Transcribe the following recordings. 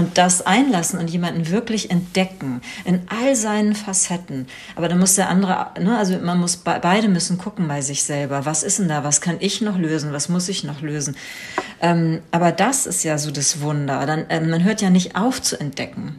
und das einlassen und jemanden wirklich entdecken in all seinen Facetten. Aber da muss der andere, ne, also man muss beide müssen gucken bei sich selber. Was ist denn da? Was kann ich noch lösen? Was muss ich noch lösen? Ähm, aber das ist ja so das Wunder. Dann, äh, man hört ja nicht auf zu entdecken.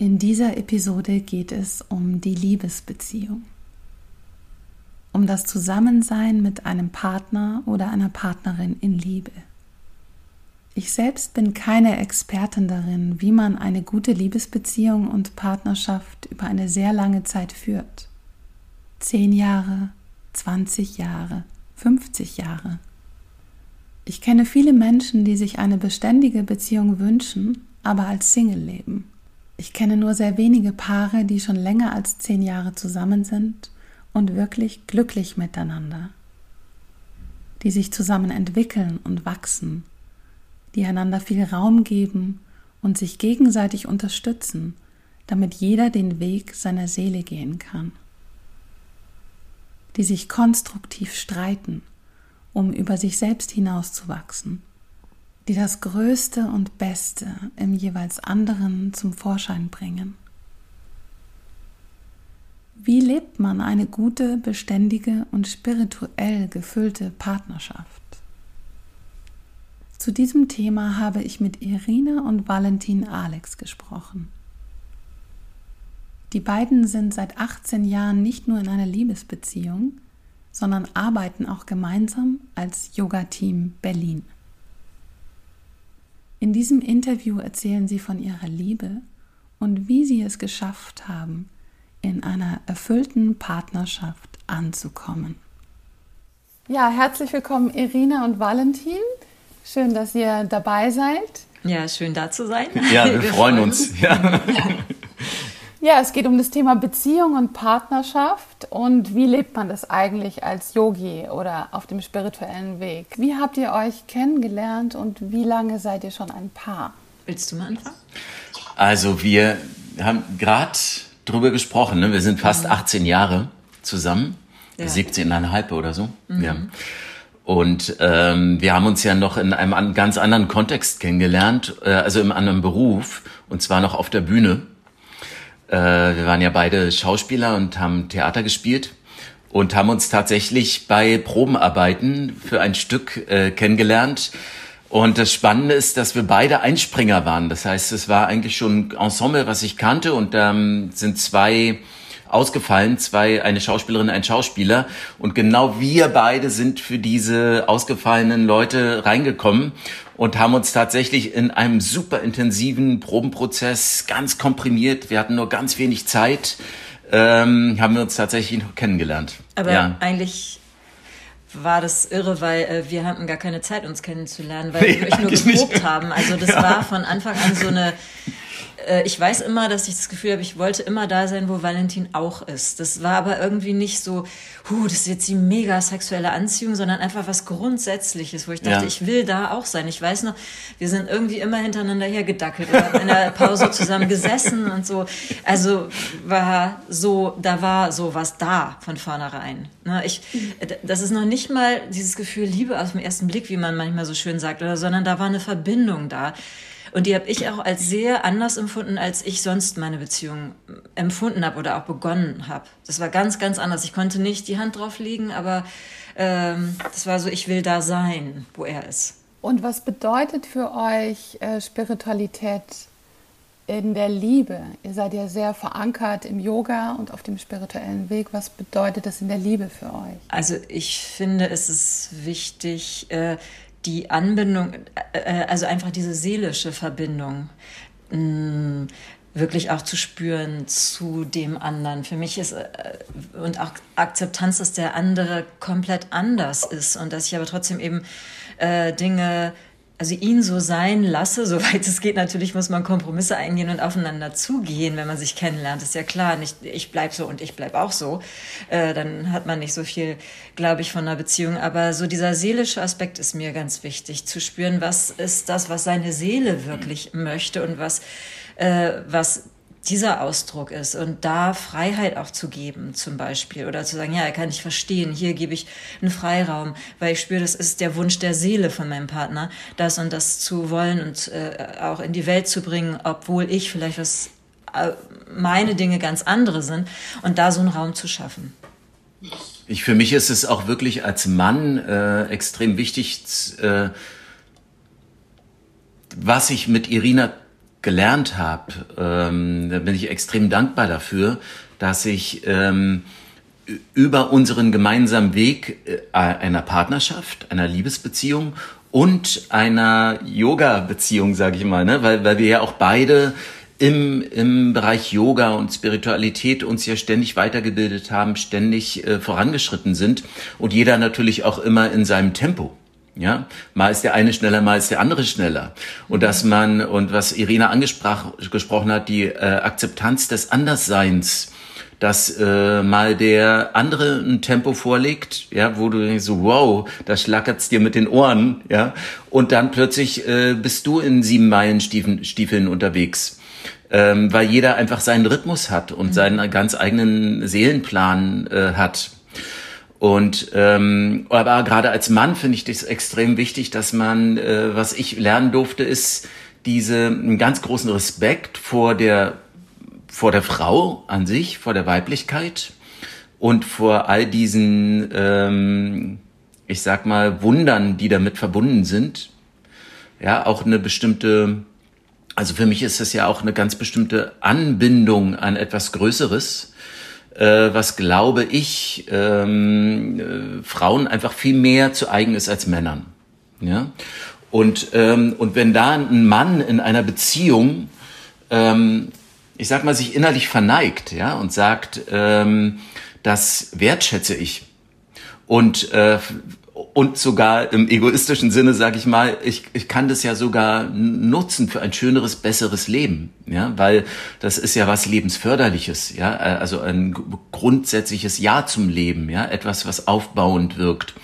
In dieser Episode geht es um die Liebesbeziehung, um das Zusammensein mit einem Partner oder einer Partnerin in Liebe. Ich selbst bin keine Expertin darin, wie man eine gute Liebesbeziehung und Partnerschaft über eine sehr lange Zeit führt. Zehn Jahre, 20 Jahre, 50 Jahre. Ich kenne viele Menschen, die sich eine beständige Beziehung wünschen, aber als Single leben. Ich kenne nur sehr wenige Paare, die schon länger als zehn Jahre zusammen sind und wirklich glücklich miteinander, die sich zusammen entwickeln und wachsen, die einander viel Raum geben und sich gegenseitig unterstützen, damit jeder den Weg seiner Seele gehen kann, die sich konstruktiv streiten, um über sich selbst hinauszuwachsen die das Größte und Beste im jeweils anderen zum Vorschein bringen. Wie lebt man eine gute, beständige und spirituell gefüllte Partnerschaft? Zu diesem Thema habe ich mit Irina und Valentin Alex gesprochen. Die beiden sind seit 18 Jahren nicht nur in einer Liebesbeziehung, sondern arbeiten auch gemeinsam als Yoga-Team Berlin. In diesem Interview erzählen sie von ihrer Liebe und wie sie es geschafft haben, in einer erfüllten Partnerschaft anzukommen. Ja, herzlich willkommen Irina und Valentin. Schön, dass ihr dabei seid. Ja, schön da zu sein. Ja, wir, wir freuen uns. uns. Ja. Ja, es geht um das Thema Beziehung und Partnerschaft und wie lebt man das eigentlich als Yogi oder auf dem spirituellen Weg? Wie habt ihr euch kennengelernt und wie lange seid ihr schon ein Paar? Willst du mal anfangen? Also wir haben gerade drüber gesprochen, ne? wir sind fast mhm. 18 Jahre zusammen, ja. 17,5 oder so. Mhm. Ja. Und ähm, wir haben uns ja noch in einem ganz anderen Kontext kennengelernt, äh, also im anderen Beruf, und zwar noch auf der Bühne. Äh, wir waren ja beide Schauspieler und haben Theater gespielt und haben uns tatsächlich bei Probenarbeiten für ein Stück äh, kennengelernt. Und das Spannende ist, dass wir beide Einspringer waren. Das heißt, es war eigentlich schon ein Ensemble, was ich kannte und da ähm, sind zwei ausgefallen, zwei, eine Schauspielerin, ein Schauspieler. Und genau wir beide sind für diese ausgefallenen Leute reingekommen und haben uns tatsächlich in einem super intensiven Probenprozess ganz komprimiert. Wir hatten nur ganz wenig Zeit, ähm, haben wir uns tatsächlich noch kennengelernt. Aber ja. eigentlich war das irre, weil äh, wir hatten gar keine Zeit, uns kennenzulernen, weil nee, wir euch nur geprobt nicht. haben. Also das ja. war von Anfang an so eine äh, ich weiß immer, dass ich das Gefühl habe, ich wollte immer da sein, wo Valentin auch ist. Das war aber irgendwie nicht so, huh, das ist jetzt die mega sexuelle Anziehung, sondern einfach was Grundsätzliches, wo ich dachte, ja. ich will da auch sein. Ich weiß noch, wir sind irgendwie immer hintereinander hergedackelt oder in der Pause zusammen gesessen und so. Also war so, da war so was da von vornherein. Ne, ich, das ist noch nicht mal dieses Gefühl Liebe aus dem ersten Blick, wie man manchmal so schön sagt, oder, sondern da war eine Verbindung da. Und die habe ich auch als sehr anders empfunden, als ich sonst meine Beziehung empfunden habe oder auch begonnen habe. Das war ganz, ganz anders. Ich konnte nicht die Hand drauf legen, aber ähm, das war so, ich will da sein, wo er ist. Und was bedeutet für euch äh, Spiritualität in der Liebe? Ihr seid ja sehr verankert im Yoga und auf dem spirituellen Weg. Was bedeutet das in der Liebe für euch? Also ich finde, es ist wichtig, äh, die Anbindung, äh, also einfach diese seelische Verbindung mh, mm, wirklich auch zu spüren zu dem anderen. Für mich ist äh, und auch Akzeptanz, dass der andere komplett anders ist und dass ich aber trotzdem eben äh, Dinge also ihn so sein lasse, soweit es geht. Natürlich muss man Kompromisse eingehen und aufeinander zugehen, wenn man sich kennenlernt. ist ja klar. Nicht ich bleib so und ich bleib auch so. Äh, dann hat man nicht so viel, glaube ich, von einer Beziehung. Aber so dieser seelische Aspekt ist mir ganz wichtig, zu spüren, was ist das, was seine Seele wirklich möchte und was, äh, was dieser Ausdruck ist und da Freiheit auch zu geben zum Beispiel oder zu sagen, ja, er kann ich verstehen, hier gebe ich einen Freiraum, weil ich spüre, das ist der Wunsch der Seele von meinem Partner, das und das zu wollen und äh, auch in die Welt zu bringen, obwohl ich vielleicht was, äh, meine Dinge ganz andere sind und da so einen Raum zu schaffen. Ich, für mich ist es auch wirklich als Mann äh, extrem wichtig, äh, was ich mit Irina gelernt habe, ähm, da bin ich extrem dankbar dafür, dass ich ähm, über unseren gemeinsamen Weg äh, einer Partnerschaft, einer Liebesbeziehung und einer Yoga-Beziehung, sage ich mal, ne? weil, weil wir ja auch beide im, im Bereich Yoga und Spiritualität uns ja ständig weitergebildet haben, ständig äh, vorangeschritten sind und jeder natürlich auch immer in seinem Tempo. Ja, mal ist der eine schneller, mal ist der andere schneller. Und dass man, und was Irina angesprochen hat, die äh, Akzeptanz des Andersseins, dass äh, mal der andere ein Tempo vorlegt, ja, wo du denkst so, wow, da schlackert's dir mit den Ohren, ja, und dann plötzlich äh, bist du in sieben Meilen Stiefeln, Stiefeln unterwegs. Ähm, weil jeder einfach seinen Rhythmus hat und mhm. seinen ganz eigenen Seelenplan äh, hat. Und ähm, aber gerade als Mann finde ich das extrem wichtig, dass man, äh, was ich lernen durfte, ist diese einen ganz großen Respekt vor der vor der Frau an sich, vor der Weiblichkeit und vor all diesen, ähm, ich sag mal, Wundern, die damit verbunden sind. Ja, auch eine bestimmte, also für mich ist es ja auch eine ganz bestimmte Anbindung an etwas Größeres äh, was glaube ich ähm, äh, Frauen einfach viel mehr zu eigen ist als Männern. Ja? Und, ähm, und wenn da ein Mann in einer Beziehung, ähm, ich sag mal, sich innerlich verneigt, ja, und sagt, ähm, das wertschätze ich. Und äh, und sogar im egoistischen Sinne sage ich mal, ich, ich kann das ja sogar nutzen für ein schöneres, besseres Leben, ja, weil das ist ja was lebensförderliches, ja, also ein grundsätzliches Ja zum Leben, ja, etwas, was aufbauend wirkt.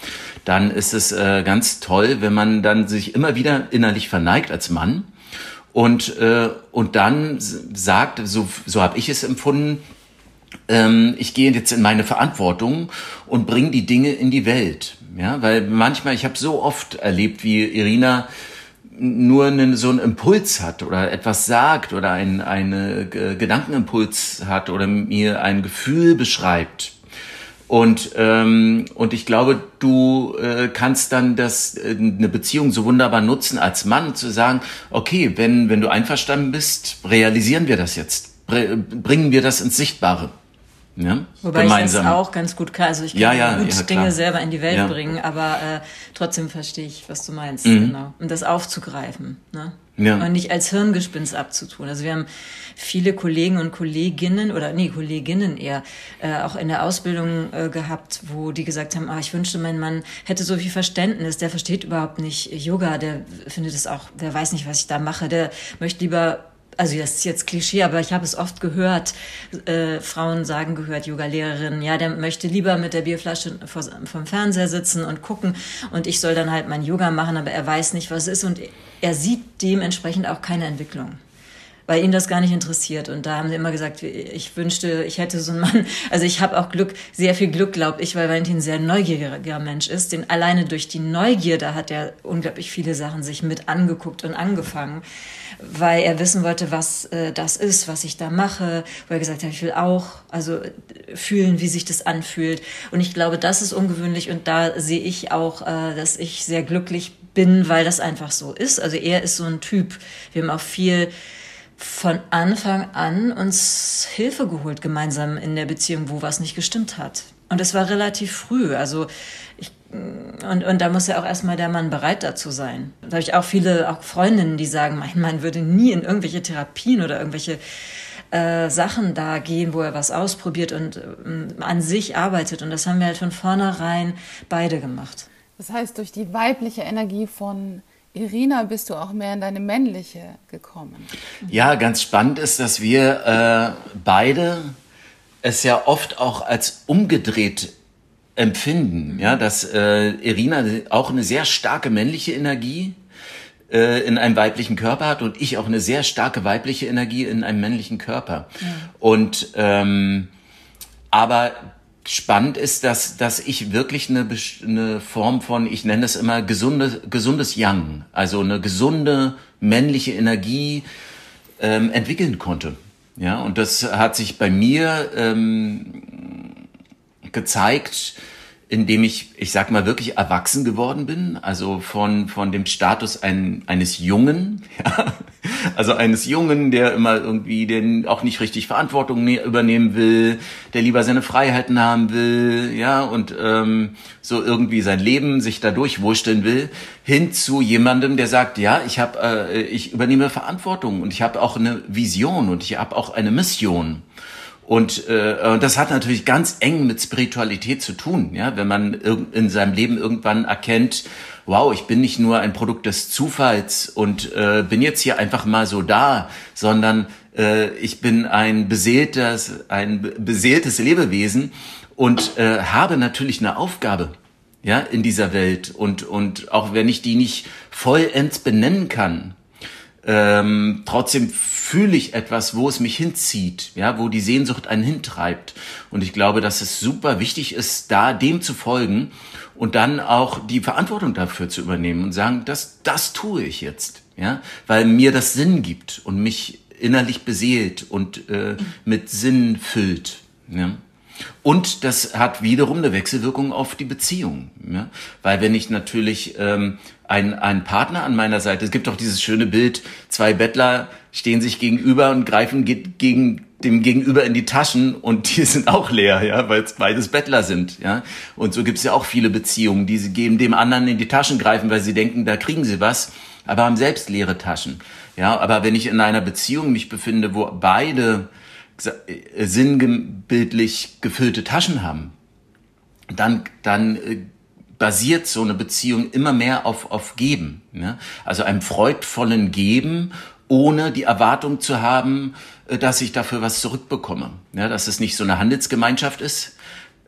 Dann ist es äh, ganz toll, wenn man dann sich immer wieder innerlich verneigt als Mann und äh, und dann sagt, so so habe ich es empfunden, ähm, ich gehe jetzt in meine Verantwortung und bringe die Dinge in die Welt. Ja, weil manchmal, ich habe so oft erlebt, wie Irina nur einen, so einen Impuls hat oder etwas sagt oder ein, eine Gedankenimpuls hat oder mir ein Gefühl beschreibt. Und, ähm, und ich glaube, du äh, kannst dann das, äh, eine Beziehung so wunderbar nutzen als Mann, zu sagen, okay, wenn, wenn du einverstanden bist, realisieren wir das jetzt, bringen wir das ins Sichtbare. Ja, Wobei gemeinsam. ich das auch ganz gut kann. Also ich kann ja, ja, gut ja, Dinge selber in die Welt bringen, aber äh, trotzdem verstehe ich, was du meinst. Mhm. Genau. Und das aufzugreifen. Ne? Ja. Und nicht als Hirngespinst abzutun. Also wir haben viele Kollegen und Kolleginnen oder nee, Kolleginnen eher äh, auch in der Ausbildung äh, gehabt, wo die gesagt haben, ah, ich wünschte, mein Mann hätte so viel Verständnis, der versteht überhaupt nicht Yoga, der findet es auch, der weiß nicht, was ich da mache, der möchte lieber also das ist jetzt Klischee, aber ich habe es oft gehört, äh, Frauen sagen gehört, Yoga-Lehrerinnen, ja, der möchte lieber mit der Bierflasche vor, vom Fernseher sitzen und gucken und ich soll dann halt mein Yoga machen, aber er weiß nicht, was es ist und er sieht dementsprechend auch keine Entwicklung weil ihn das gar nicht interessiert. Und da haben sie immer gesagt, ich wünschte, ich hätte so einen Mann. Also ich habe auch Glück, sehr viel Glück, glaube ich, weil Valentin ein sehr neugieriger Mensch ist. Den alleine durch die Neugierde hat er unglaublich viele Sachen sich mit angeguckt und angefangen weil er wissen wollte, was äh, das ist, was ich da mache, wo er gesagt hat, ich will auch, also fühlen, wie sich das anfühlt. Und ich glaube, das ist ungewöhnlich und da sehe ich auch, äh, dass ich sehr glücklich bin, weil das einfach so ist. Also er ist so ein Typ. Wir haben auch viel von Anfang an uns Hilfe geholt gemeinsam in der Beziehung, wo was nicht gestimmt hat. Und es war relativ früh. Also ich, und, und da muss ja auch erstmal der Mann bereit dazu sein. Da habe ich auch viele auch Freundinnen, die sagen, mein Mann würde nie in irgendwelche Therapien oder irgendwelche äh, Sachen da gehen, wo er was ausprobiert und äh, an sich arbeitet. Und das haben wir halt von vornherein beide gemacht. Das heißt, durch die weibliche Energie von Irina bist du auch mehr in deine männliche gekommen. Ja, ganz spannend ist, dass wir äh, beide es ja oft auch als umgedreht empfinden, ja, dass äh, Irina auch eine sehr starke männliche Energie äh, in einem weiblichen Körper hat und ich auch eine sehr starke weibliche Energie in einem männlichen Körper. Ja. Und ähm, aber spannend ist, dass, dass ich wirklich eine, eine Form von, ich nenne es immer gesunde, gesundes Yang, also eine gesunde männliche Energie ähm, entwickeln konnte. Ja, und das hat sich bei mir ähm, gezeigt, indem ich, ich sag mal, wirklich erwachsen geworden bin, also von, von dem Status ein, eines Jungen, ja? also eines Jungen, der immer irgendwie den auch nicht richtig Verantwortung ne, übernehmen will, der lieber seine Freiheiten haben will, ja, und ähm, so irgendwie sein Leben sich dadurch wursteln will, hin zu jemandem, der sagt, ja, ich habe, äh, ich übernehme Verantwortung und ich habe auch eine Vision und ich habe auch eine Mission. Und äh, das hat natürlich ganz eng mit Spiritualität zu tun, ja, wenn man in seinem Leben irgendwann erkennt, wow, ich bin nicht nur ein Produkt des Zufalls und äh, bin jetzt hier einfach mal so da, sondern äh, ich bin ein beseeltes, ein beseeltes Lebewesen und äh, habe natürlich eine Aufgabe ja in dieser Welt. Und und auch wenn ich die nicht vollends benennen kann ähm, trotzdem fühle ich etwas, wo es mich hinzieht, ja, wo die Sehnsucht einen hintreibt. Und ich glaube, dass es super wichtig ist, da dem zu folgen und dann auch die Verantwortung dafür zu übernehmen und sagen, das, das tue ich jetzt, ja, weil mir das Sinn gibt und mich innerlich beseelt und äh, mit Sinn füllt. Ja. Und das hat wiederum eine Wechselwirkung auf die Beziehung. Ja? Weil wenn ich natürlich ähm, einen, einen Partner an meiner Seite, es gibt doch dieses schöne Bild, zwei Bettler stehen sich gegenüber und greifen gegen dem Gegenüber in die Taschen und die sind auch leer, ja, weil es beides Bettler sind, ja. Und so gibt es ja auch viele Beziehungen, die sie geben dem anderen in die Taschen greifen, weil sie denken, da kriegen sie was, aber haben selbst leere Taschen, ja. Aber wenn ich in einer Beziehung mich befinde, wo beide sinnbildlich gefüllte Taschen haben, dann, dann äh, basiert so eine Beziehung immer mehr auf, auf Geben. Ne? Also einem freudvollen Geben, ohne die Erwartung zu haben, äh, dass ich dafür was zurückbekomme. Ja, dass es nicht so eine Handelsgemeinschaft ist,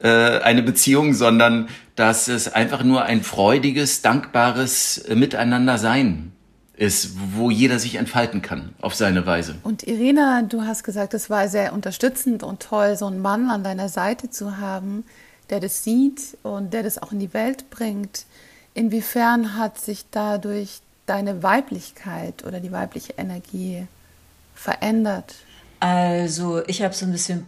äh, eine Beziehung, sondern dass es einfach nur ein freudiges, dankbares Miteinander sein ist, wo jeder sich entfalten kann auf seine Weise. Und Irina, du hast gesagt, es war sehr unterstützend und toll, so einen Mann an deiner Seite zu haben, der das sieht und der das auch in die Welt bringt. Inwiefern hat sich dadurch deine Weiblichkeit oder die weibliche Energie verändert? Also ich habe so ein bisschen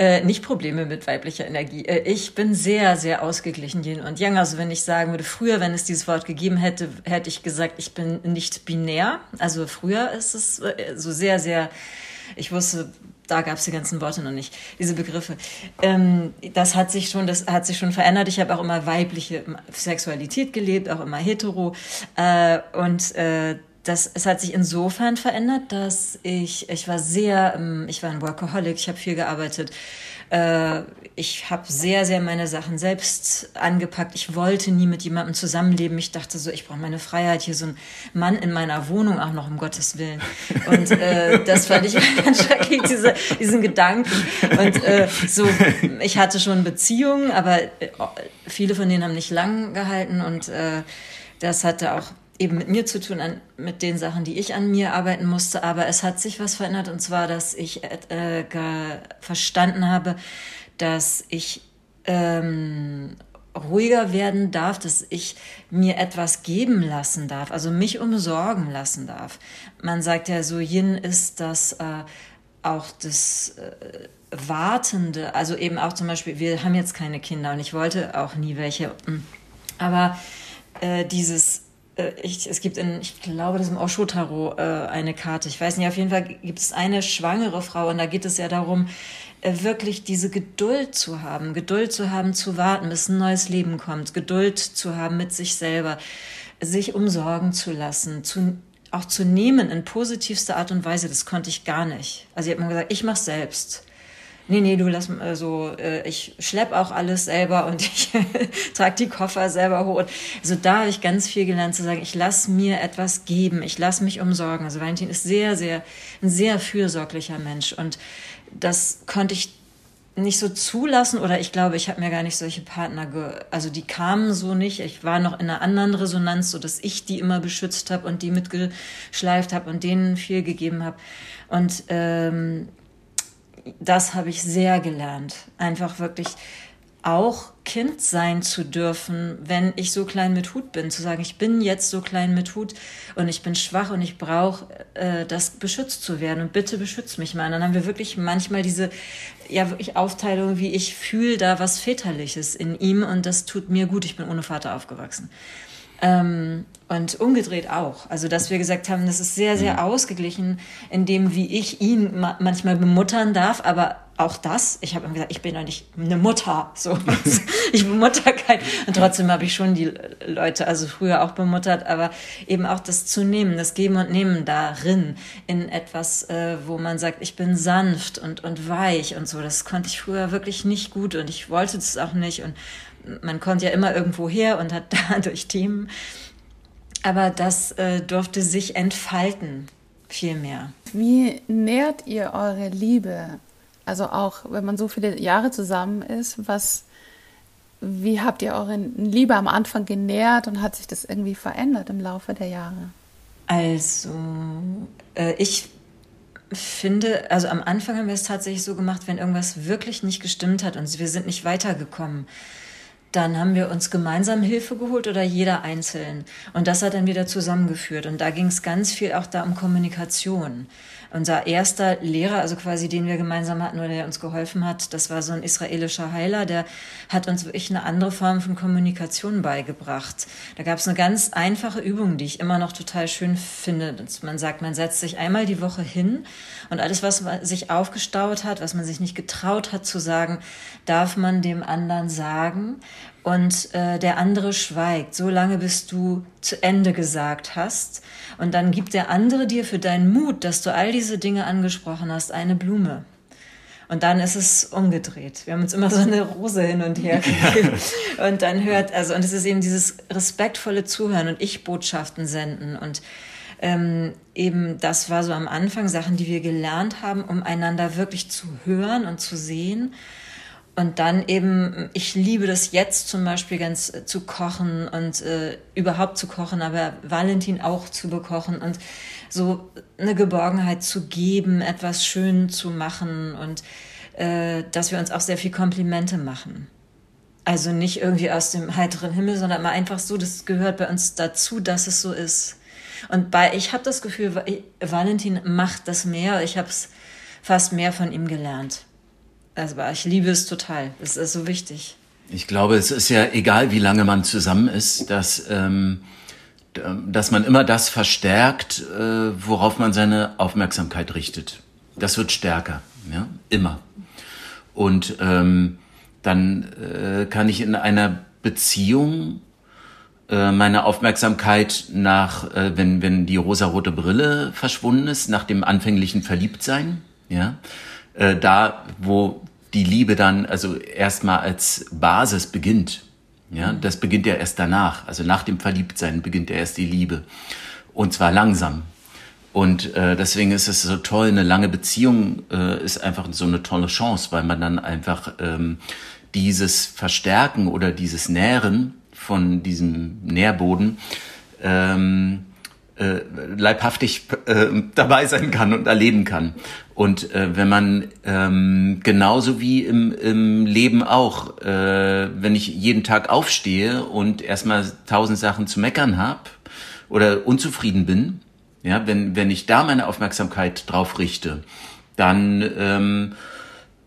äh, nicht Probleme mit weiblicher Energie. Äh, ich bin sehr, sehr ausgeglichen, Yin und Yang. Also wenn ich sagen würde, früher, wenn es dieses Wort gegeben hätte, hätte ich gesagt, ich bin nicht binär. Also früher ist es äh, so sehr, sehr, ich wusste, da gab es die ganzen Worte noch nicht, diese Begriffe. Ähm, das hat sich schon, das hat sich schon verändert. Ich habe auch immer weibliche Sexualität gelebt, auch immer hetero. Äh, und äh, das, es hat sich insofern verändert, dass ich, ich war sehr, ähm, ich war ein Workaholic, ich habe viel gearbeitet. Äh, ich habe sehr, sehr meine Sachen selbst angepackt. Ich wollte nie mit jemandem zusammenleben. Ich dachte so, ich brauche meine Freiheit. Hier so ein Mann in meiner Wohnung, auch noch um Gottes Willen. Und äh, das fand ich ganz schrecklich, diese, diesen Gedanken. Und äh, so, ich hatte schon Beziehungen, aber äh, viele von denen haben nicht lang gehalten und äh, das hatte auch eben mit mir zu tun, an, mit den Sachen, die ich an mir arbeiten musste. Aber es hat sich was verändert und zwar, dass ich äh, verstanden habe, dass ich ähm, ruhiger werden darf, dass ich mir etwas geben lassen darf, also mich umsorgen lassen darf. Man sagt ja so, Yin ist das äh, auch das äh, Wartende, also eben auch zum Beispiel, wir haben jetzt keine Kinder und ich wollte auch nie welche, aber äh, dieses ich, es gibt in, ich glaube, das ist im Osho-Tarot äh, eine Karte. Ich weiß nicht, auf jeden Fall gibt es eine schwangere Frau und da geht es ja darum, äh, wirklich diese Geduld zu haben, Geduld zu haben, zu warten, bis ein neues Leben kommt, Geduld zu haben mit sich selber, sich umsorgen zu lassen, zu, auch zu nehmen in positivster Art und Weise. Das konnte ich gar nicht. Also ich habe mir gesagt, ich mache selbst nee, nee, du lass mal so, äh, ich schlepp auch alles selber und ich trage die Koffer selber hoch. Also da habe ich ganz viel gelernt zu sagen, ich lass mir etwas geben, ich lass mich umsorgen. Also Valentin ist sehr, sehr, ein sehr fürsorglicher Mensch und das konnte ich nicht so zulassen oder ich glaube, ich habe mir gar nicht solche Partner, ge also die kamen so nicht. Ich war noch in einer anderen Resonanz, so dass ich die immer beschützt habe und die mitgeschleift habe und denen viel gegeben habe. Und ähm, das habe ich sehr gelernt. Einfach wirklich auch Kind sein zu dürfen, wenn ich so klein mit Hut bin, zu sagen, ich bin jetzt so klein mit Hut und ich bin schwach und ich brauche äh, das beschützt zu werden und bitte beschützt mich mal. Und dann haben wir wirklich manchmal diese ja wirklich Aufteilung, wie ich fühle da was väterliches in ihm und das tut mir gut. Ich bin ohne Vater aufgewachsen. Ähm, und umgedreht auch. Also, dass wir gesagt haben, das ist sehr, sehr mhm. ausgeglichen, in dem, wie ich ihn ma manchmal bemuttern darf, aber auch das, ich habe ihm gesagt, ich bin doch nicht eine Mutter, so. ich bemutter kein, und trotzdem habe ich schon die Leute, also früher auch bemuttert, aber eben auch das zu nehmen, das Geben und Nehmen darin, in etwas, äh, wo man sagt, ich bin sanft und, und weich und so, das konnte ich früher wirklich nicht gut und ich wollte das auch nicht. Und man konnte ja immer irgendwo her und hat dadurch Themen. Aber das äh, durfte sich entfalten, viel mehr. Wie nährt ihr eure Liebe? Also auch, wenn man so viele Jahre zusammen ist, was, wie habt ihr eure Liebe am Anfang genährt und hat sich das irgendwie verändert im Laufe der Jahre? Also, äh, ich finde, also am Anfang haben wir es tatsächlich so gemacht, wenn irgendwas wirklich nicht gestimmt hat und wir sind nicht weitergekommen, dann haben wir uns gemeinsam Hilfe geholt oder jeder einzeln. Und das hat dann wieder zusammengeführt. Und da ging es ganz viel auch da um Kommunikation. Unser erster Lehrer, also quasi den wir gemeinsam hatten oder der uns geholfen hat, das war so ein israelischer Heiler, der hat uns wirklich eine andere Form von Kommunikation beigebracht. Da gab es eine ganz einfache Übung, die ich immer noch total schön finde. Man sagt, man setzt sich einmal die Woche hin und alles, was sich aufgestaut hat, was man sich nicht getraut hat zu sagen, darf man dem anderen sagen und äh, der andere schweigt, so lange bis du zu Ende gesagt hast. Und dann gibt der andere dir für deinen Mut, dass du all diese Dinge angesprochen hast, eine Blume. Und dann ist es umgedreht. Wir haben uns immer so eine Rose hin und her gegeben. Ja. Und dann hört, also, und es ist eben dieses respektvolle Zuhören und Ich-Botschaften senden. Und ähm, eben, das war so am Anfang Sachen, die wir gelernt haben, um einander wirklich zu hören und zu sehen und dann eben, ich liebe das jetzt zum Beispiel ganz äh, zu kochen und äh, überhaupt zu kochen, aber Valentin auch zu bekochen und so eine Geborgenheit zu geben, etwas schön zu machen und äh, dass wir uns auch sehr viel Komplimente machen. Also nicht irgendwie aus dem heiteren Himmel, sondern mal einfach so, das gehört bei uns dazu, dass es so ist. Und bei, ich habe das Gefühl, Valentin macht das mehr. Ich habe es fast mehr von ihm gelernt. Also ich liebe es total. Es ist so wichtig. Ich glaube, es ist ja egal, wie lange man zusammen ist, dass, ähm, dass man immer das verstärkt, äh, worauf man seine Aufmerksamkeit richtet. Das wird stärker, ja, immer. Und ähm, dann äh, kann ich in einer Beziehung äh, meine Aufmerksamkeit nach, äh, wenn, wenn die rosarote Brille verschwunden ist, nach dem anfänglichen Verliebtsein, ja, äh, da, wo die Liebe dann also erstmal als Basis beginnt. Ja, das beginnt ja erst danach. Also nach dem Verliebtsein beginnt ja erst die Liebe. Und zwar langsam. Und äh, deswegen ist es so toll, eine lange Beziehung äh, ist einfach so eine tolle Chance, weil man dann einfach ähm, dieses Verstärken oder dieses Nähren von diesem Nährboden ähm, äh, leibhaftig äh, dabei sein kann und erleben kann. Und äh, wenn man ähm, genauso wie im, im Leben auch, äh, wenn ich jeden Tag aufstehe und erstmal tausend Sachen zu meckern habe oder unzufrieden bin, ja, wenn, wenn ich da meine Aufmerksamkeit drauf richte, dann ähm,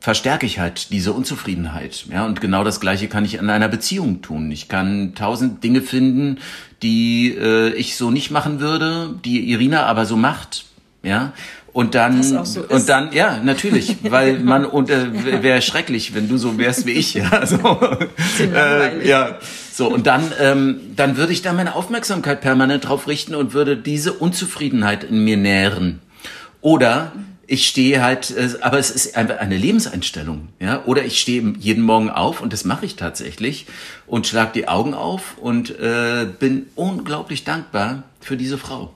verstärke ich halt diese Unzufriedenheit. Ja, und genau das Gleiche kann ich in einer Beziehung tun. Ich kann tausend Dinge finden, die äh, ich so nicht machen würde, die Irina aber so macht. Ja, und dann so und dann ja natürlich, weil man und äh, wäre schrecklich, wenn du so wärst wie ich. Ja, also, äh, ja. So und dann ähm, dann würde ich da meine Aufmerksamkeit permanent drauf richten und würde diese Unzufriedenheit in mir nähren. Oder ich stehe halt, äh, aber es ist einfach eine Lebenseinstellung, ja. Oder ich stehe jeden Morgen auf und das mache ich tatsächlich und schlag die Augen auf und äh, bin unglaublich dankbar für diese Frau.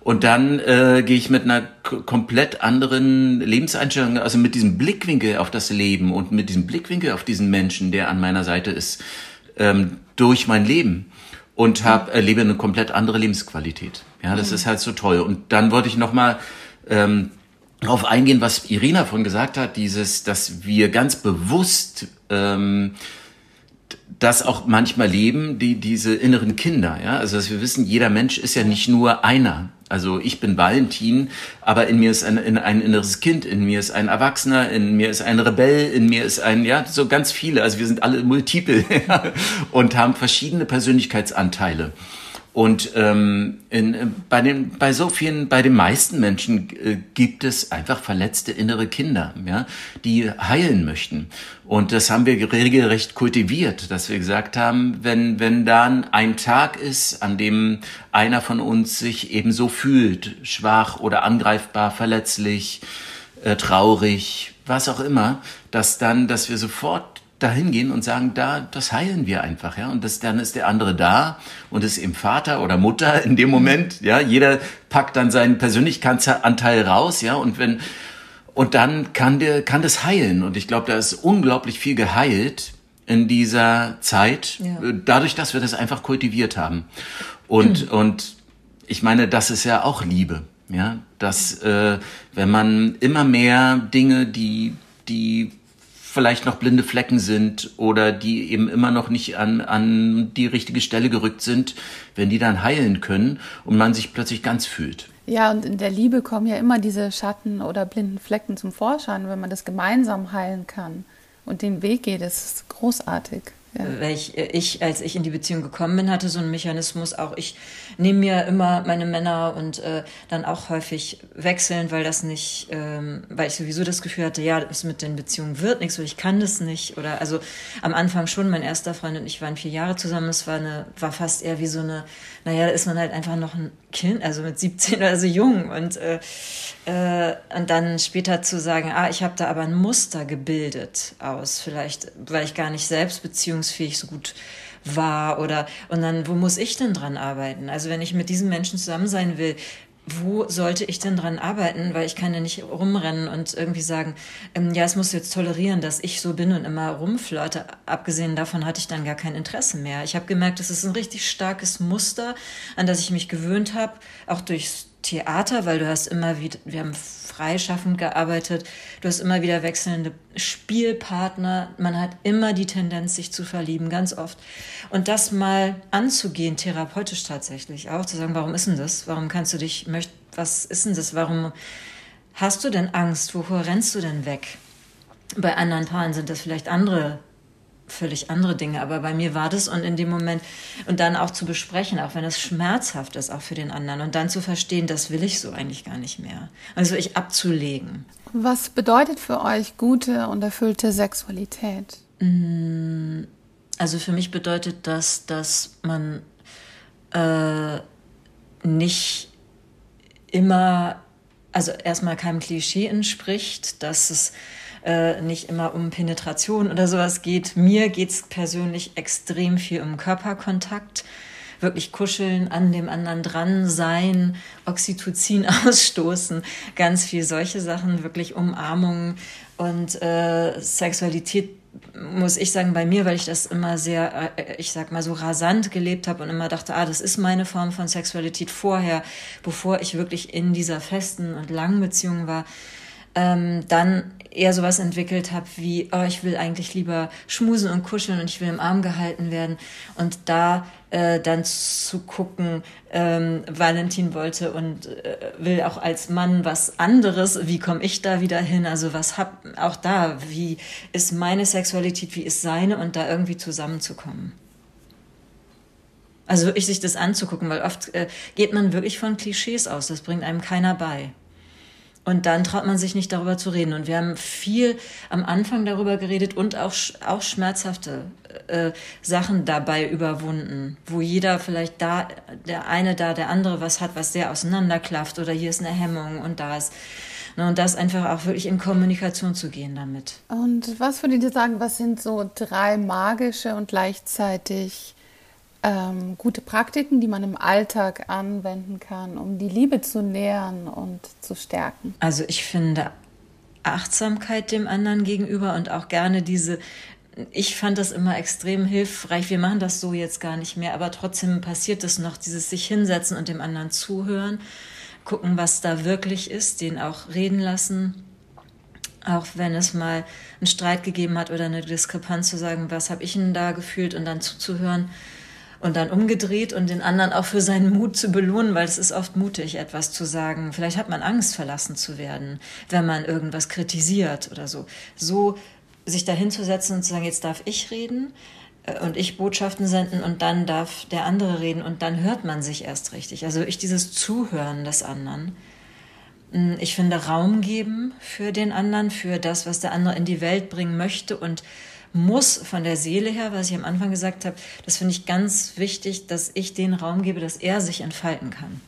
Und dann äh, gehe ich mit einer komplett anderen Lebenseinstellung, also mit diesem Blickwinkel auf das Leben und mit diesem Blickwinkel auf diesen Menschen, der an meiner Seite ist, ähm, durch mein Leben und hab, erlebe eine komplett andere Lebensqualität. Ja, das mhm. ist halt so toll. Und dann wollte ich noch mal ähm, darauf eingehen, was Irina von gesagt hat, dieses, dass wir ganz bewusst ähm, das auch manchmal leben, die diese inneren Kinder, ja, also dass wir wissen, jeder Mensch ist ja nicht nur einer. Also ich bin Valentin, aber in mir ist ein, ein inneres Kind, in mir ist ein Erwachsener, in mir ist ein Rebell, in mir ist ein, ja, so ganz viele. Also wir sind alle multiple und haben verschiedene Persönlichkeitsanteile. Und ähm, in, äh, bei, den, bei so vielen, bei den meisten Menschen äh, gibt es einfach verletzte innere Kinder, ja, die heilen möchten. Und das haben wir regelrecht kultiviert, dass wir gesagt haben, wenn, wenn dann ein Tag ist, an dem einer von uns sich eben so fühlt, schwach oder angreifbar, verletzlich, äh, traurig, was auch immer, dass dann, dass wir sofort dahin gehen und sagen, da, das heilen wir einfach, ja. Und das, dann ist der andere da und ist eben Vater oder Mutter in dem Moment, ja. Jeder packt dann seinen Persönlichkeitsanteil raus, ja. Und wenn, und dann kann der, kann das heilen. Und ich glaube, da ist unglaublich viel geheilt in dieser Zeit, ja. dadurch, dass wir das einfach kultiviert haben. Und, mhm. und ich meine, das ist ja auch Liebe, ja. Dass, äh, wenn man immer mehr Dinge, die, die vielleicht noch blinde Flecken sind oder die eben immer noch nicht an, an die richtige Stelle gerückt sind, wenn die dann heilen können und man sich plötzlich ganz fühlt. Ja, und in der Liebe kommen ja immer diese Schatten oder blinden Flecken zum Vorschein, wenn man das gemeinsam heilen kann und den Weg geht, ist großartig. Ja. Weil ich, ich, als ich in die Beziehung gekommen bin, hatte so einen Mechanismus auch, ich nehme mir immer meine Männer und äh, dann auch häufig wechseln, weil das nicht, ähm, weil ich sowieso das Gefühl hatte, ja, das mit den Beziehungen wird nichts oder ich kann das nicht. Oder also am Anfang schon, mein erster Freund und ich waren vier Jahre zusammen, es war eine, war fast eher wie so eine, naja, da ist man halt einfach noch ein Kind, also mit 17 oder so jung und, äh, äh, und dann später zu sagen, ah, ich habe da aber ein Muster gebildet aus, vielleicht, weil ich gar nicht selbst beziehungsfähig so gut war oder und dann, wo muss ich denn dran arbeiten? Also wenn ich mit diesen Menschen zusammen sein will, wo sollte ich denn dran arbeiten? Weil ich kann ja nicht rumrennen und irgendwie sagen, ähm, ja, es muss jetzt tolerieren, dass ich so bin und immer rumflirte. Abgesehen davon hatte ich dann gar kein Interesse mehr. Ich habe gemerkt, es ist ein richtig starkes Muster, an das ich mich gewöhnt habe, auch durchs Theater, weil du hast immer wieder, wir haben freischaffend gearbeitet, du hast immer wieder wechselnde Spielpartner, man hat immer die Tendenz, sich zu verlieben, ganz oft. Und das mal anzugehen, therapeutisch tatsächlich auch, zu sagen, warum ist denn das? Warum kannst du dich, was ist denn das? Warum hast du denn Angst? Wovor rennst du denn weg? Bei anderen Paaren sind das vielleicht andere völlig andere Dinge. Aber bei mir war das und in dem Moment und dann auch zu besprechen, auch wenn es schmerzhaft ist, auch für den anderen und dann zu verstehen, das will ich so eigentlich gar nicht mehr. Also ich abzulegen. Was bedeutet für euch gute und erfüllte Sexualität? Mm, also für mich bedeutet das, dass man äh, nicht immer, also erstmal keinem Klischee entspricht, dass es äh, nicht immer um Penetration oder sowas geht. Mir geht es persönlich extrem viel um Körperkontakt wirklich kuscheln, an dem anderen dran sein, Oxytocin ausstoßen, ganz viel solche Sachen, wirklich Umarmungen und äh, Sexualität muss ich sagen, bei mir, weil ich das immer sehr, äh, ich sag mal so rasant gelebt habe und immer dachte, ah, das ist meine Form von Sexualität vorher, bevor ich wirklich in dieser festen und langen Beziehung war, ähm, dann eher sowas entwickelt habe wie, oh, ich will eigentlich lieber schmusen und kuscheln und ich will im Arm gehalten werden. Und da äh, dann zu gucken, ähm, Valentin wollte und äh, will auch als Mann was anderes, wie komme ich da wieder hin? Also was hab auch da, wie ist meine Sexualität, wie ist seine und da irgendwie zusammenzukommen. Also wirklich sich das anzugucken, weil oft äh, geht man wirklich von Klischees aus, das bringt einem keiner bei. Und dann traut man sich nicht darüber zu reden. Und wir haben viel am Anfang darüber geredet und auch, auch schmerzhafte äh, Sachen dabei überwunden, wo jeder vielleicht da, der eine da, der andere was hat, was sehr auseinanderklafft oder hier ist eine Hemmung und da ist. Ne, und das einfach auch wirklich in Kommunikation zu gehen damit. Und was würdet ihr sagen, was sind so drei magische und gleichzeitig ähm, gute Praktiken, die man im Alltag anwenden kann, um die Liebe zu nähern und zu stärken? Also ich finde Achtsamkeit dem anderen gegenüber und auch gerne diese ich fand das immer extrem hilfreich. Wir machen das so jetzt gar nicht mehr, aber trotzdem passiert es noch, dieses sich hinsetzen und dem anderen zuhören, gucken, was da wirklich ist, den auch reden lassen. Auch wenn es mal einen Streit gegeben hat oder eine Diskrepanz zu sagen, was habe ich denn da gefühlt und dann zuzuhören und dann umgedreht und den anderen auch für seinen Mut zu belohnen, weil es ist oft mutig, etwas zu sagen. Vielleicht hat man Angst, verlassen zu werden, wenn man irgendwas kritisiert oder so. So sich dahinzusetzen und zu sagen, jetzt darf ich reden äh, und ich Botschaften senden und dann darf der andere reden und dann hört man sich erst richtig. Also ich dieses Zuhören des anderen. Hm, ich finde Raum geben für den anderen, für das, was der andere in die Welt bringen möchte und muss von der Seele her, was ich am Anfang gesagt habe, das finde ich ganz wichtig, dass ich den Raum gebe, dass er sich entfalten kann.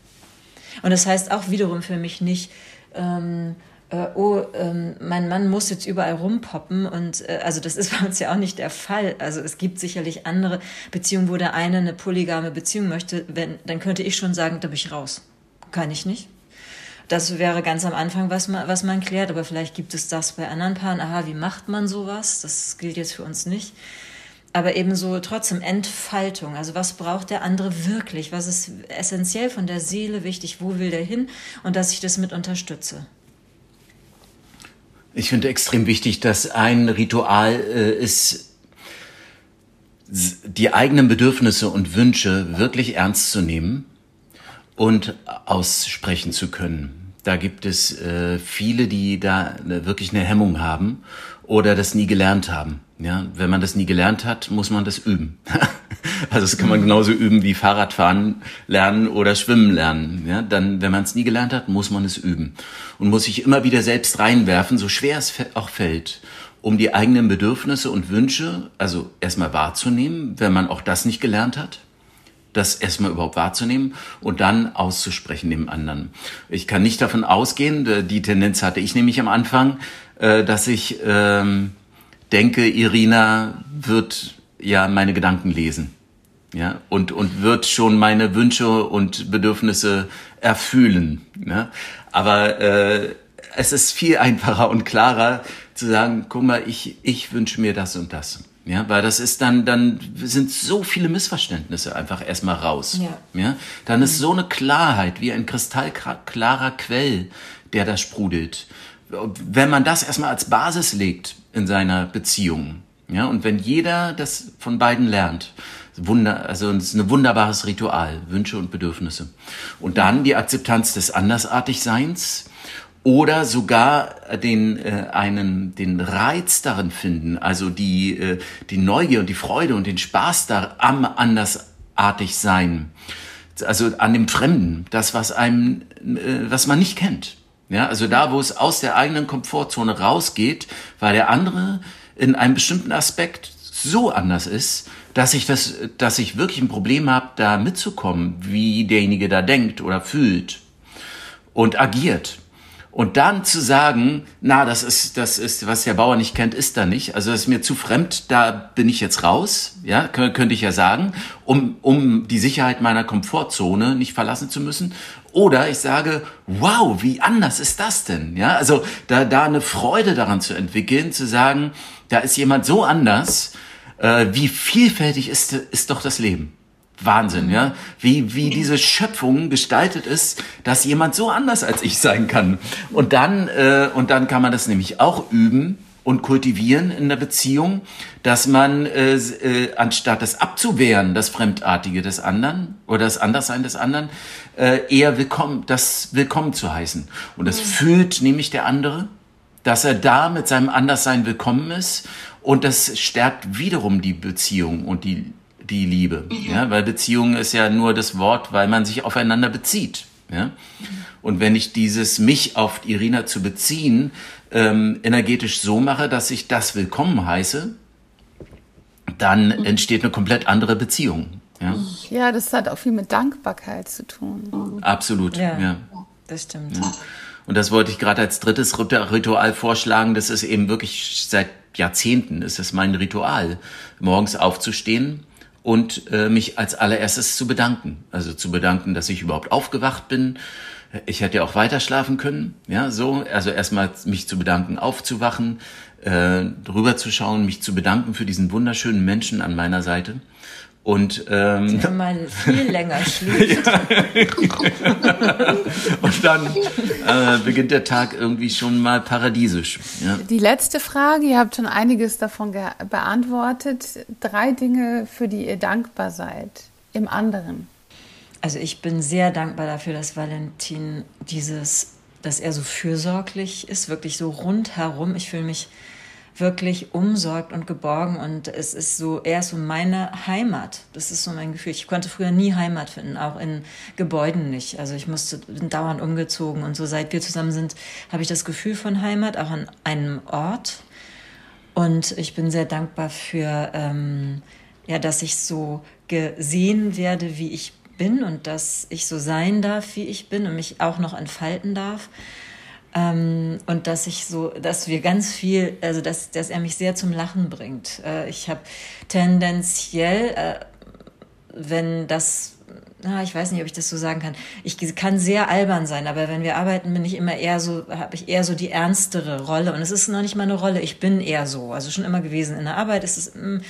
Und das heißt auch wiederum für mich nicht, ähm, äh, oh, ähm, mein Mann muss jetzt überall rumpoppen und äh, also das ist bei uns ja auch nicht der Fall. Also es gibt sicherlich andere Beziehungen, wo der eine eine polygame Beziehung möchte, wenn, dann könnte ich schon sagen, da bin ich raus. Kann ich nicht. Das wäre ganz am Anfang, was man, was man klärt, aber vielleicht gibt es das bei anderen Paaren. Aha, wie macht man sowas? Das gilt jetzt für uns nicht. Aber ebenso trotzdem Entfaltung. Also was braucht der andere wirklich? Was ist essentiell von der Seele wichtig? Wo will der hin? Und dass ich das mit unterstütze. Ich finde extrem wichtig, dass ein Ritual äh, ist, die eigenen Bedürfnisse und Wünsche wirklich ernst zu nehmen und aussprechen zu können. Da gibt es äh, viele, die da eine, wirklich eine Hemmung haben oder das nie gelernt haben. Ja, wenn man das nie gelernt hat, muss man das üben. also das kann man genauso üben wie Fahrradfahren lernen oder Schwimmen lernen. Ja, dann, wenn man es nie gelernt hat, muss man es üben und muss sich immer wieder selbst reinwerfen, so schwer es auch fällt, um die eigenen Bedürfnisse und Wünsche, also erstmal wahrzunehmen, wenn man auch das nicht gelernt hat das erstmal überhaupt wahrzunehmen und dann auszusprechen dem anderen. Ich kann nicht davon ausgehen, die Tendenz hatte ich nämlich am Anfang, äh, dass ich ähm, denke, Irina wird ja meine Gedanken lesen. Ja, und, und wird schon meine Wünsche und Bedürfnisse erfühlen. Ne? Aber äh, es ist viel einfacher und klarer zu sagen, guck mal, ich, ich wünsche mir das und das. Ja, weil das ist dann, dann sind so viele Missverständnisse einfach erstmal raus. Ja. ja, dann ist so eine Klarheit wie ein kristallklarer Quell, der da sprudelt. Wenn man das erstmal als Basis legt in seiner Beziehung, ja, und wenn jeder das von beiden lernt, Wunder, also es ist ein wunderbares Ritual, Wünsche und Bedürfnisse. Und dann die Akzeptanz des Andersartigseins oder sogar den äh, einen den Reiz darin finden, also die äh, die Neugier und die Freude und den Spaß da am andersartig sein, also an dem Fremden, das was einem äh, was man nicht kennt, ja, also da wo es aus der eigenen Komfortzone rausgeht, weil der andere in einem bestimmten Aspekt so anders ist, dass ich das, dass ich wirklich ein Problem habe, da mitzukommen, wie derjenige da denkt oder fühlt und agiert. Und dann zu sagen, na, das ist, das ist, was der Bauer nicht kennt, ist da nicht. Also das ist mir zu fremd, da bin ich jetzt raus, ja, könnte ich ja sagen, um, um die Sicherheit meiner Komfortzone nicht verlassen zu müssen. Oder ich sage, wow, wie anders ist das denn? Ja, also da, da eine Freude daran zu entwickeln, zu sagen, da ist jemand so anders, äh, wie vielfältig ist, ist doch das Leben. Wahnsinn, ja. Wie, wie diese Schöpfung gestaltet ist, dass jemand so anders als ich sein kann. Und dann, äh, und dann kann man das nämlich auch üben und kultivieren in der Beziehung, dass man äh, äh, anstatt das abzuwehren, das Fremdartige des anderen oder das Anderssein des anderen, äh, eher willkommen, das willkommen zu heißen. Und das mhm. fühlt nämlich der andere, dass er da mit seinem Anderssein willkommen ist und das stärkt wiederum die Beziehung und die die Liebe, mhm. ja, weil Beziehung ist ja nur das Wort, weil man sich aufeinander bezieht, ja. Und wenn ich dieses mich auf Irina zu beziehen ähm, energetisch so mache, dass ich das willkommen heiße, dann mhm. entsteht eine komplett andere Beziehung. Ja, ja das hat auch viel mit Dankbarkeit zu tun. Absolut, ja. ja. Das stimmt. Ja. Und das wollte ich gerade als drittes Ritual vorschlagen. Das ist eben wirklich seit Jahrzehnten ist es mein Ritual, morgens aufzustehen und äh, mich als allererstes zu bedanken. Also zu bedanken, dass ich überhaupt aufgewacht bin. Ich hätte ja auch weiter schlafen können, ja, so. Also erstmal mich zu bedanken, aufzuwachen, äh, drüber zu schauen, mich zu bedanken für diesen wunderschönen Menschen an meiner Seite und ähm, Wenn man viel länger schläft. und dann äh, beginnt der Tag irgendwie schon mal paradiesisch. Ja. Die letzte Frage, ihr habt schon einiges davon beantwortet. Drei Dinge, für die ihr dankbar seid im anderen. Also ich bin sehr dankbar dafür, dass Valentin dieses, dass er so fürsorglich ist, wirklich so rundherum. Ich fühle mich wirklich umsorgt und geborgen und es ist so, er ist so meine Heimat. Das ist so mein Gefühl. Ich konnte früher nie Heimat finden, auch in Gebäuden nicht. Also ich musste bin dauernd umgezogen und so seit wir zusammen sind, habe ich das Gefühl von Heimat, auch an einem Ort. Und ich bin sehr dankbar für, ähm, ja, dass ich so gesehen werde, wie ich bin und dass ich so sein darf, wie ich bin und mich auch noch entfalten darf. Ähm, und dass ich so, dass wir ganz viel, also dass, dass er mich sehr zum Lachen bringt. Äh, ich habe tendenziell, äh, wenn das na, ich weiß nicht, ob ich das so sagen kann. Ich kann sehr albern sein, aber wenn wir arbeiten, bin ich immer eher so, habe ich eher so die ernstere Rolle. Und es ist noch nicht mal eine Rolle, ich bin eher so. Also schon immer gewesen. In der Arbeit ist es, mh, mm,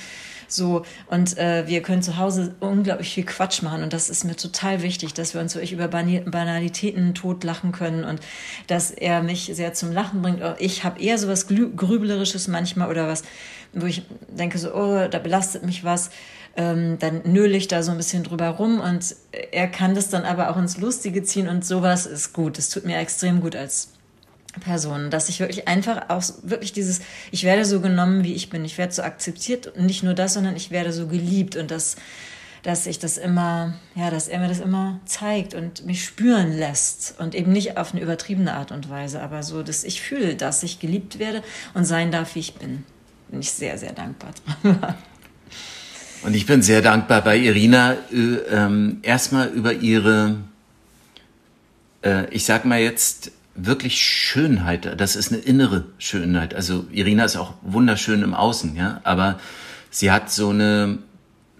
so, und äh, wir können zu Hause unglaublich viel Quatsch machen. Und das ist mir total wichtig, dass wir uns wirklich über Banalitäten totlachen können und dass er mich sehr zum Lachen bringt. Ich habe eher so was Grüblerisches manchmal oder was, wo ich denke so, oh, da belastet mich was. Ähm, dann nöle ich da so ein bisschen drüber rum und er kann das dann aber auch ins Lustige ziehen und sowas ist gut. Das tut mir extrem gut als Personen, dass ich wirklich einfach auch wirklich dieses, ich werde so genommen, wie ich bin, ich werde so akzeptiert und nicht nur das, sondern ich werde so geliebt und das, dass ich das immer, ja, dass er mir das immer zeigt und mich spüren lässt und eben nicht auf eine übertriebene Art und Weise, aber so, dass ich fühle, dass ich geliebt werde und sein darf, wie ich bin. Bin ich sehr, sehr dankbar drüber. Und ich bin sehr dankbar bei Irina äh, ähm, erstmal über ihre, äh, ich sag mal jetzt, wirklich Schönheit. Das ist eine innere Schönheit. Also Irina ist auch wunderschön im Außen, ja, aber sie hat so eine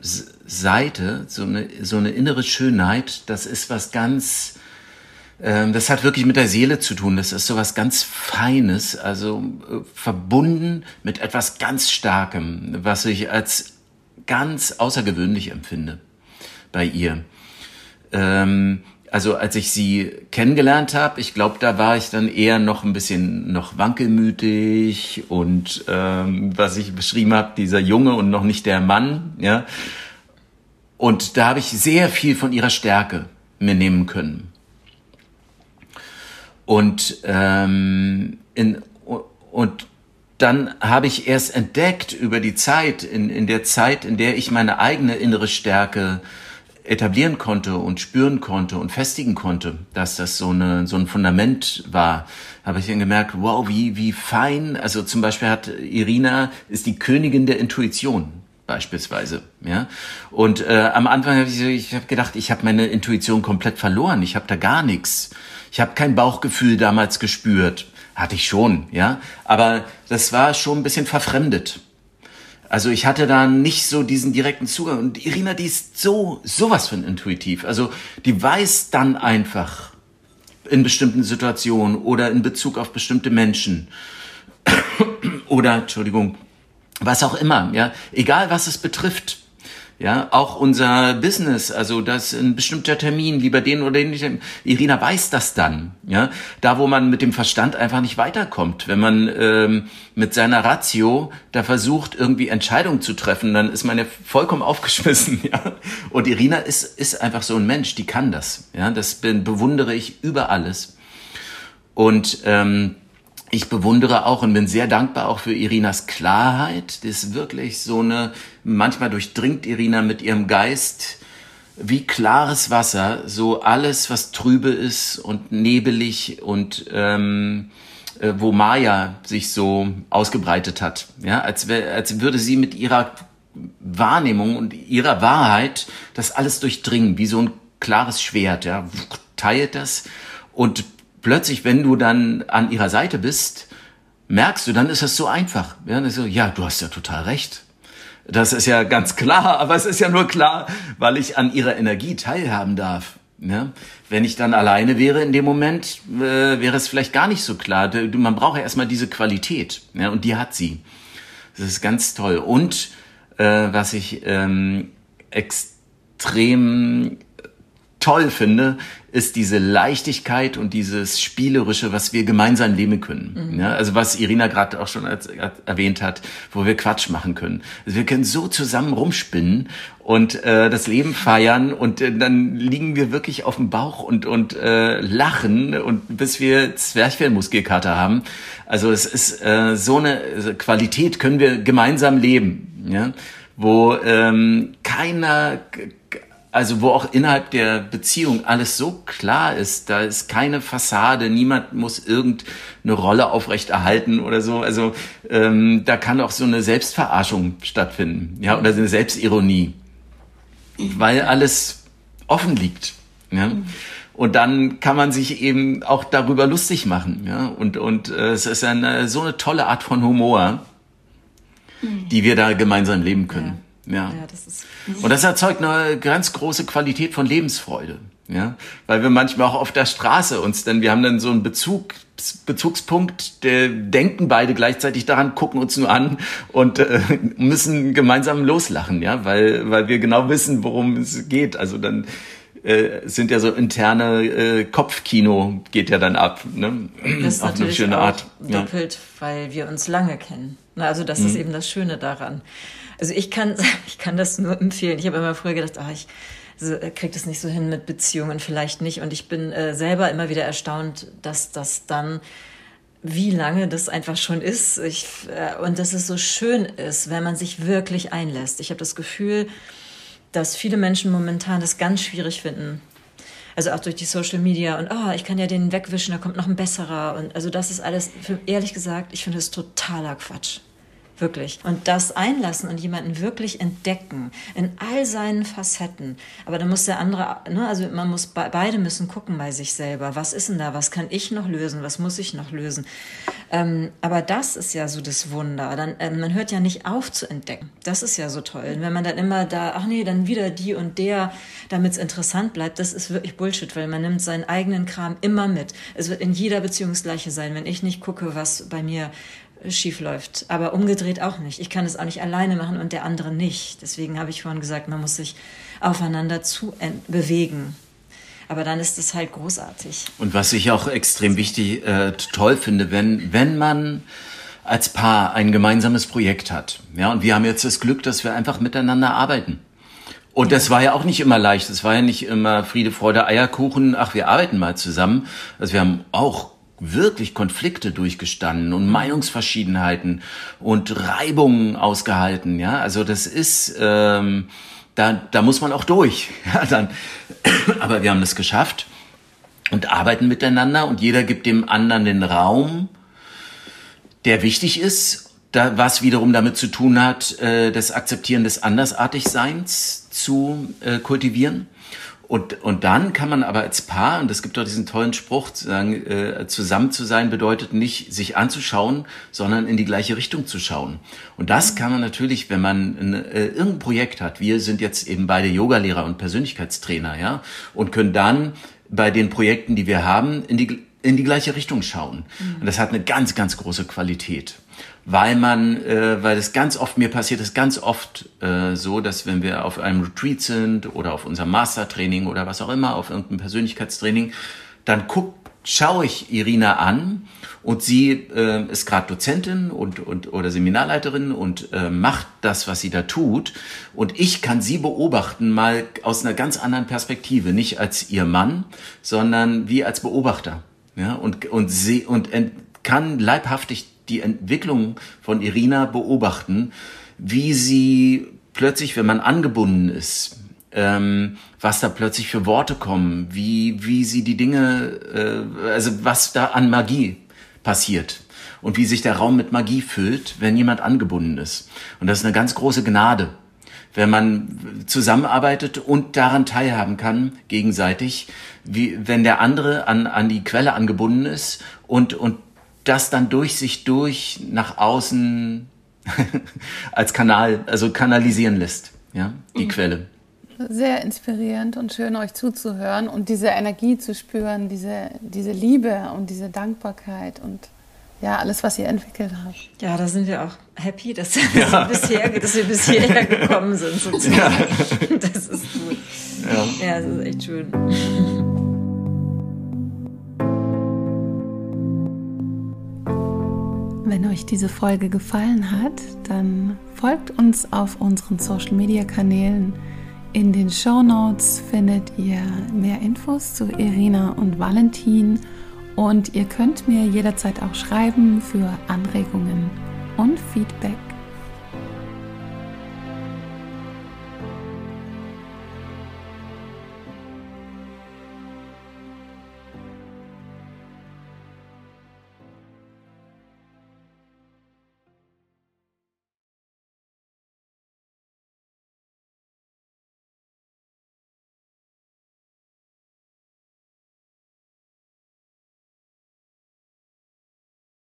Seite, so eine, so eine innere Schönheit. Das ist was ganz, ähm, das hat wirklich mit der Seele zu tun. Das ist so was ganz Feines, also äh, verbunden mit etwas ganz Starkem, was ich als ganz außergewöhnlich empfinde bei ihr. Ähm, also als ich sie kennengelernt habe, ich glaube, da war ich dann eher noch ein bisschen noch wankelmütig und ähm, was ich beschrieben habe, dieser Junge und noch nicht der Mann, ja. Und da habe ich sehr viel von ihrer Stärke mir nehmen können. Und ähm, in, und dann habe ich erst entdeckt über die Zeit, in, in der Zeit, in der ich meine eigene innere Stärke etablieren konnte und spüren konnte und festigen konnte, dass das so, eine, so ein Fundament war, habe ich dann gemerkt, wow, wie, wie fein, also zum Beispiel hat Irina, ist die Königin der Intuition beispielsweise, ja. Und äh, am Anfang habe ich, ich hab gedacht, ich habe meine Intuition komplett verloren, ich habe da gar nichts. Ich habe kein Bauchgefühl damals gespürt, hatte ich schon, ja, aber das war schon ein bisschen verfremdet. Also ich hatte da nicht so diesen direkten Zugang. Und Irina, die ist so, sowas von intuitiv. Also die weiß dann einfach in bestimmten Situationen oder in Bezug auf bestimmte Menschen oder, Entschuldigung, was auch immer, ja, egal was es betrifft, Ja, auch unser Business, also das ein bestimmter Termin, lieber den oder den. Irina weiß das dann. Ja, da wo man mit dem Verstand einfach nicht weiterkommt, wenn man ähm, mit seiner Ratio da versucht irgendwie Entscheidungen zu treffen, dann ist man ja vollkommen aufgeschmissen. Ja, und Irina ist ist einfach so ein Mensch, die kann das. Ja, das bewundere ich über alles. Und ähm, ich bewundere auch und bin sehr dankbar auch für Irinas Klarheit. Das ist wirklich so eine, manchmal durchdringt Irina mit ihrem Geist wie klares Wasser, so alles, was trübe ist und nebelig und ähm, äh, wo Maya sich so ausgebreitet hat. Ja, als, als würde sie mit ihrer Wahrnehmung und ihrer Wahrheit das alles durchdringen, wie so ein klares Schwert, ja, teilt das und plötzlich, wenn du dann an ihrer Seite bist, merkst du, dann ist das so einfach. Ja, so, ja, du hast ja total recht. Das ist ja ganz klar, aber es ist ja nur klar, weil ich an ihrer Energie teilhaben darf. Ja? Wenn ich dann alleine wäre in dem Moment, äh, wäre es vielleicht gar nicht so klar. Man braucht ja erstmal diese Qualität. Ja? Und die hat sie. Das ist ganz toll. Und äh, was ich ähm, extrem toll finde, ist diese Leichtigkeit und dieses Spielerische, was wir gemeinsam leben können. Mhm. Ja, also was Irina gerade auch schon als, als erwähnt hat, wo wir Quatsch machen können. Also wir können so zusammen rumspinnen und äh, das Leben feiern und äh, dann liegen wir wirklich auf dem Bauch und und äh, lachen und bis wir Zwerchfellmuskelkater haben. Also es ist äh, so eine Qualität können wir gemeinsam leben, ja, wo ähm, keiner also wo auch innerhalb der Beziehung alles so klar ist, da ist keine Fassade, niemand muss irgendeine Rolle aufrechterhalten oder so. Also ähm, da kann auch so eine Selbstverarschung stattfinden, ja, oder eine Selbstironie, weil alles offen liegt. Ja. Und dann kann man sich eben auch darüber lustig machen, ja. Und und äh, es ist eine so eine tolle Art von Humor, mhm. die wir da gemeinsam leben können. Ja. Ja das ist und das erzeugt eine ganz große Qualität von Lebensfreude. Ja, weil wir manchmal auch auf der Straße uns, denn wir haben dann so einen Bezug, Bezugspunkt, der denken beide gleichzeitig daran, gucken uns nur an und äh, müssen gemeinsam loslachen, ja, weil, weil wir genau wissen, worum es geht. Also dann äh, sind ja so interne äh, Kopfkino geht ja dann ab. Ne? Das ist Auf natürlich eine schöne Art. doppelt, ja. weil wir uns lange kennen. Also das mhm. ist eben das Schöne daran. Also ich kann, ich kann das nur empfehlen. Ich habe immer früher gedacht, ach, ich äh, kriege das nicht so hin mit Beziehungen, vielleicht nicht. Und ich bin äh, selber immer wieder erstaunt, dass das dann wie lange das einfach schon ist ich, äh, und dass es so schön ist, wenn man sich wirklich einlässt. Ich habe das Gefühl, dass viele Menschen momentan das ganz schwierig finden. Also auch durch die Social Media und oh, ich kann ja den wegwischen, da kommt noch ein besserer und also das ist alles, für, ehrlich gesagt, ich finde das totaler Quatsch. Wirklich. Und das einlassen und jemanden wirklich entdecken in all seinen Facetten. Aber dann muss der andere, ne, also man muss, beide müssen gucken bei sich selber. Was ist denn da? Was kann ich noch lösen? Was muss ich noch lösen? Ähm, aber das ist ja so das Wunder. Dann, äh, man hört ja nicht auf zu entdecken. Das ist ja so toll. Und wenn man dann immer da, ach nee, dann wieder die und der, damit es interessant bleibt, das ist wirklich Bullshit, weil man nimmt seinen eigenen Kram immer mit. Es wird in jeder Beziehung das Gleiche sein. Wenn ich nicht gucke, was bei mir schief läuft. Aber umgedreht auch nicht. Ich kann es auch nicht alleine machen und der andere nicht. Deswegen habe ich vorhin gesagt, man muss sich aufeinander zu bewegen. Aber dann ist es halt großartig. Und was ich auch extrem wichtig, äh, toll finde, wenn, wenn man als Paar ein gemeinsames Projekt hat. Ja, und wir haben jetzt das Glück, dass wir einfach miteinander arbeiten. Und das war ja auch nicht immer leicht. Es war ja nicht immer Friede, Freude, Eierkuchen. Ach, wir arbeiten mal zusammen. Also wir haben auch wirklich Konflikte durchgestanden und Meinungsverschiedenheiten und Reibungen ausgehalten. Ja, also das ist, ähm, da, da muss man auch durch. Ja, dann, aber wir haben das geschafft und arbeiten miteinander und jeder gibt dem anderen den Raum, der wichtig ist, da, was wiederum damit zu tun hat, äh, das Akzeptieren des Andersartigseins zu äh, kultivieren. Und, und dann kann man aber als Paar, und es gibt doch diesen tollen Spruch, zu sagen, äh, zusammen zu sein bedeutet nicht, sich anzuschauen, sondern in die gleiche Richtung zu schauen. Und das kann man natürlich, wenn man ein, äh, irgendein Projekt hat. Wir sind jetzt eben beide Yogalehrer und Persönlichkeitstrainer, ja, und können dann bei den Projekten, die wir haben, in die, in die gleiche Richtung schauen. Mhm. Und das hat eine ganz, ganz große Qualität. Weil man, äh, weil es ganz oft, mir passiert es ganz oft äh, so, dass wenn wir auf einem Retreat sind oder auf unserem Mastertraining oder was auch immer, auf irgendeinem Persönlichkeitstraining, dann guck, schaue ich Irina an und sie äh, ist gerade Dozentin und, und oder Seminarleiterin und äh, macht das, was sie da tut. Und ich kann sie beobachten mal aus einer ganz anderen Perspektive, nicht als ihr Mann, sondern wie als Beobachter. Ja, und, und sie und kann leibhaftig die Entwicklung von Irina beobachten, wie sie plötzlich, wenn man angebunden ist, ähm, was da plötzlich für Worte kommen, wie, wie sie die Dinge, äh, also was da an Magie passiert und wie sich der Raum mit Magie füllt, wenn jemand angebunden ist. Und das ist eine ganz große Gnade, wenn man zusammenarbeitet und daran teilhaben kann, gegenseitig, wie, wenn der andere an, an die Quelle angebunden ist und, und das dann durch sich durch nach außen als Kanal, also kanalisieren lässt, ja, die mhm. Quelle. Sehr inspirierend und schön, euch zuzuhören und diese Energie zu spüren, diese, diese Liebe und diese Dankbarkeit und ja, alles, was ihr entwickelt habt. Ja, da sind wir auch happy, dass, ja. bisher, dass wir bis hierher gekommen sind, sozusagen. Ja. Das ist gut. Ja, ja das ist echt schön. Wenn euch diese Folge gefallen hat, dann folgt uns auf unseren Social Media Kanälen. In den Show Notes findet ihr mehr Infos zu Irina und Valentin und ihr könnt mir jederzeit auch schreiben für Anregungen und Feedback.